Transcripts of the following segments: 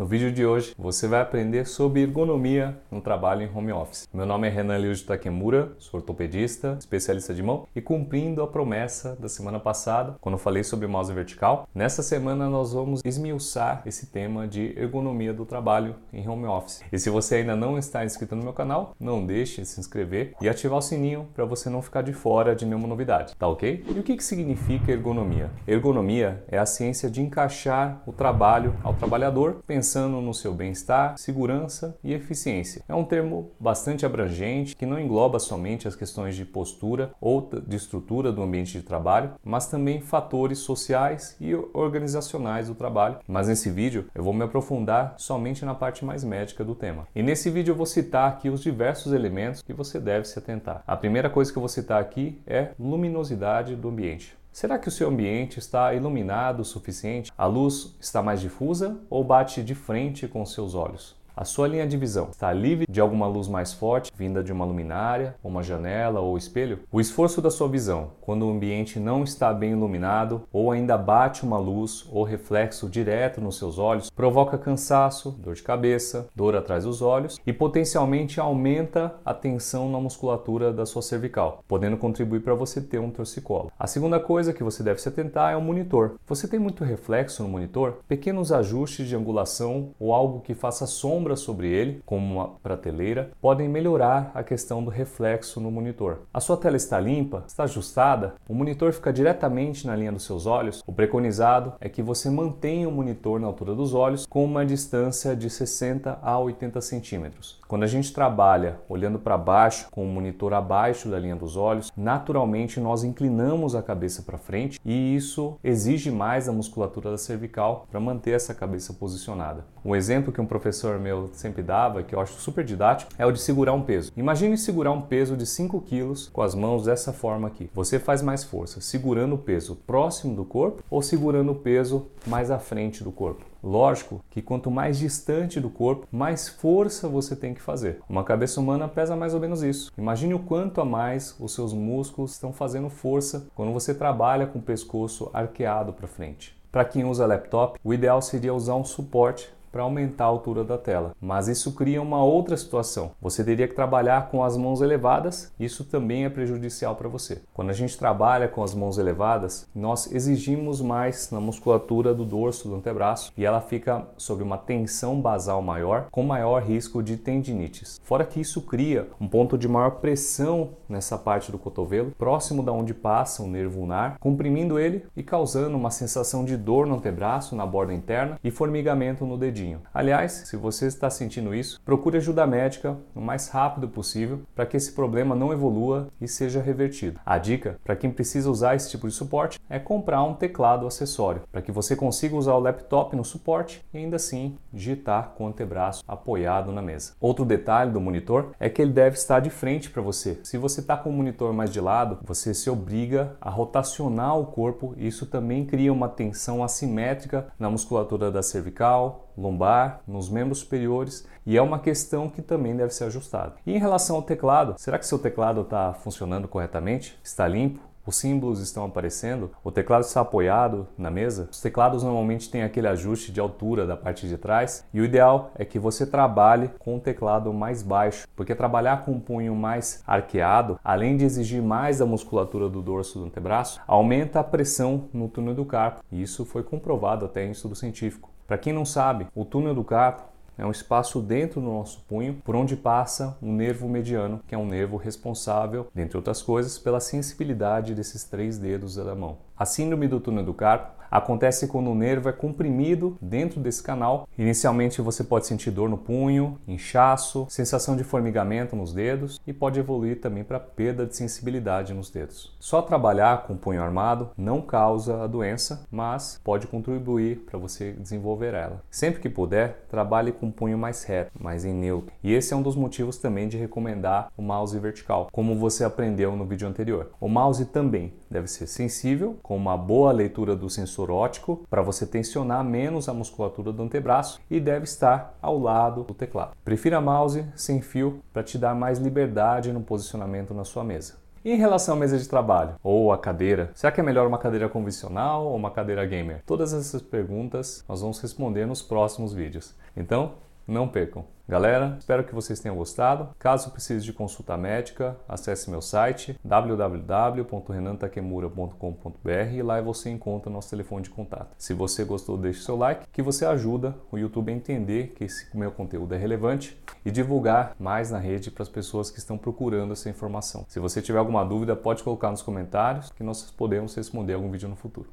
No vídeo de hoje você vai aprender sobre ergonomia no trabalho em home office. Meu nome é Renan Liu de Takemura, sou ortopedista, especialista de mão e cumprindo a promessa da semana passada, quando falei sobre mouse vertical, nessa semana nós vamos esmiuçar esse tema de ergonomia do trabalho em home office. E se você ainda não está inscrito no meu canal, não deixe de se inscrever e ativar o sininho para você não ficar de fora de nenhuma novidade, tá ok? E o que, que significa ergonomia? Ergonomia é a ciência de encaixar o trabalho ao trabalhador pensando pensando no seu bem-estar, segurança e eficiência. É um termo bastante abrangente que não engloba somente as questões de postura ou de estrutura do ambiente de trabalho, mas também fatores sociais e organizacionais do trabalho. Mas nesse vídeo eu vou me aprofundar somente na parte mais médica do tema. E nesse vídeo eu vou citar aqui os diversos elementos que você deve se atentar. A primeira coisa que eu vou citar aqui é luminosidade do ambiente. Será que o seu ambiente está iluminado o suficiente? A luz está mais difusa ou bate de frente com seus olhos? A sua linha de visão está livre de alguma luz mais forte, vinda de uma luminária, uma janela ou espelho? O esforço da sua visão, quando o ambiente não está bem iluminado ou ainda bate uma luz ou reflexo direto nos seus olhos, provoca cansaço, dor de cabeça, dor atrás dos olhos e potencialmente aumenta a tensão na musculatura da sua cervical, podendo contribuir para você ter um torcicolo. A segunda coisa que você deve se atentar é o monitor. Você tem muito reflexo no monitor? Pequenos ajustes de angulação ou algo que faça sombra sobre ele, como uma prateleira, podem melhorar a questão do reflexo no monitor. A sua tela está limpa, está ajustada, o monitor fica diretamente na linha dos seus olhos. O preconizado é que você mantenha o monitor na altura dos olhos com uma distância de 60 a 80 centímetros. Quando a gente trabalha olhando para baixo, com o monitor abaixo da linha dos olhos, naturalmente nós inclinamos a cabeça para frente e isso exige mais a musculatura da cervical para manter essa cabeça posicionada. Um exemplo que um professor meu eu sempre dava, que eu acho super didático, é o de segurar um peso. Imagine segurar um peso de 5 quilos com as mãos dessa forma aqui. Você faz mais força segurando o peso próximo do corpo ou segurando o peso mais à frente do corpo. Lógico que quanto mais distante do corpo, mais força você tem que fazer. Uma cabeça humana pesa mais ou menos isso. Imagine o quanto a mais os seus músculos estão fazendo força quando você trabalha com o pescoço arqueado para frente. Para quem usa laptop, o ideal seria usar um suporte para aumentar a altura da tela. Mas isso cria uma outra situação. Você teria que trabalhar com as mãos elevadas, isso também é prejudicial para você. Quando a gente trabalha com as mãos elevadas, nós exigimos mais na musculatura do dorso do antebraço e ela fica sob uma tensão basal maior, com maior risco de tendinites. Fora que isso cria um ponto de maior pressão nessa parte do cotovelo, próximo da onde passa o nervo ulnar, comprimindo ele e causando uma sensação de dor no antebraço, na borda interna e formigamento no dedinho dedinho. Aliás, se você está sentindo isso, procure ajuda médica o mais rápido possível para que esse problema não evolua e seja revertido. A dica para quem precisa usar esse tipo de suporte é comprar um teclado acessório para que você consiga usar o laptop no suporte e ainda assim digitar com o antebraço apoiado na mesa. Outro detalhe do monitor é que ele deve estar de frente para você. Se você está com o monitor mais de lado, você se obriga a rotacionar o corpo e isso também cria uma tensão assimétrica na musculatura da cervical, lombar, nos membros superiores e é uma questão que também deve ser ajustada. E em relação ao teclado, será que seu teclado está funcionando corretamente? Está limpo? os símbolos estão aparecendo, o teclado está apoiado na mesa. Os teclados normalmente têm aquele ajuste de altura da parte de trás e o ideal é que você trabalhe com o teclado mais baixo, porque trabalhar com um punho mais arqueado, além de exigir mais da musculatura do dorso do antebraço, aumenta a pressão no túnel do carpo. E isso foi comprovado até em estudo científico. Para quem não sabe, o túnel do carpo é um espaço dentro do nosso punho por onde passa o nervo mediano, que é um nervo responsável, dentre outras coisas, pela sensibilidade desses três dedos da mão. A síndrome do túnel do carpo acontece quando o nervo é comprimido dentro desse canal. Inicialmente você pode sentir dor no punho, inchaço, sensação de formigamento nos dedos e pode evoluir também para perda de sensibilidade nos dedos. Só trabalhar com o punho armado não causa a doença, mas pode contribuir para você desenvolver ela. Sempre que puder, trabalhe com o punho mais reto, mais em neutro. E esse é um dos motivos também de recomendar o mouse vertical, como você aprendeu no vídeo anterior. O mouse também deve ser sensível, com uma boa leitura do sensor óptico para você tensionar menos a musculatura do antebraço e deve estar ao lado do teclado. Prefira mouse sem fio para te dar mais liberdade no posicionamento na sua mesa. E em relação à mesa de trabalho ou a cadeira, será que é melhor uma cadeira convencional ou uma cadeira gamer? Todas essas perguntas nós vamos responder nos próximos vídeos. Então, não percam. Galera, espero que vocês tenham gostado. Caso precise de consulta médica, acesse meu site www.renantakemura.com.br e lá você encontra nosso telefone de contato. Se você gostou, deixe seu like, que você ajuda o YouTube a entender que esse meu conteúdo é relevante e divulgar mais na rede para as pessoas que estão procurando essa informação. Se você tiver alguma dúvida, pode colocar nos comentários que nós podemos responder algum vídeo no futuro.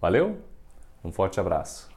Valeu? Um forte abraço.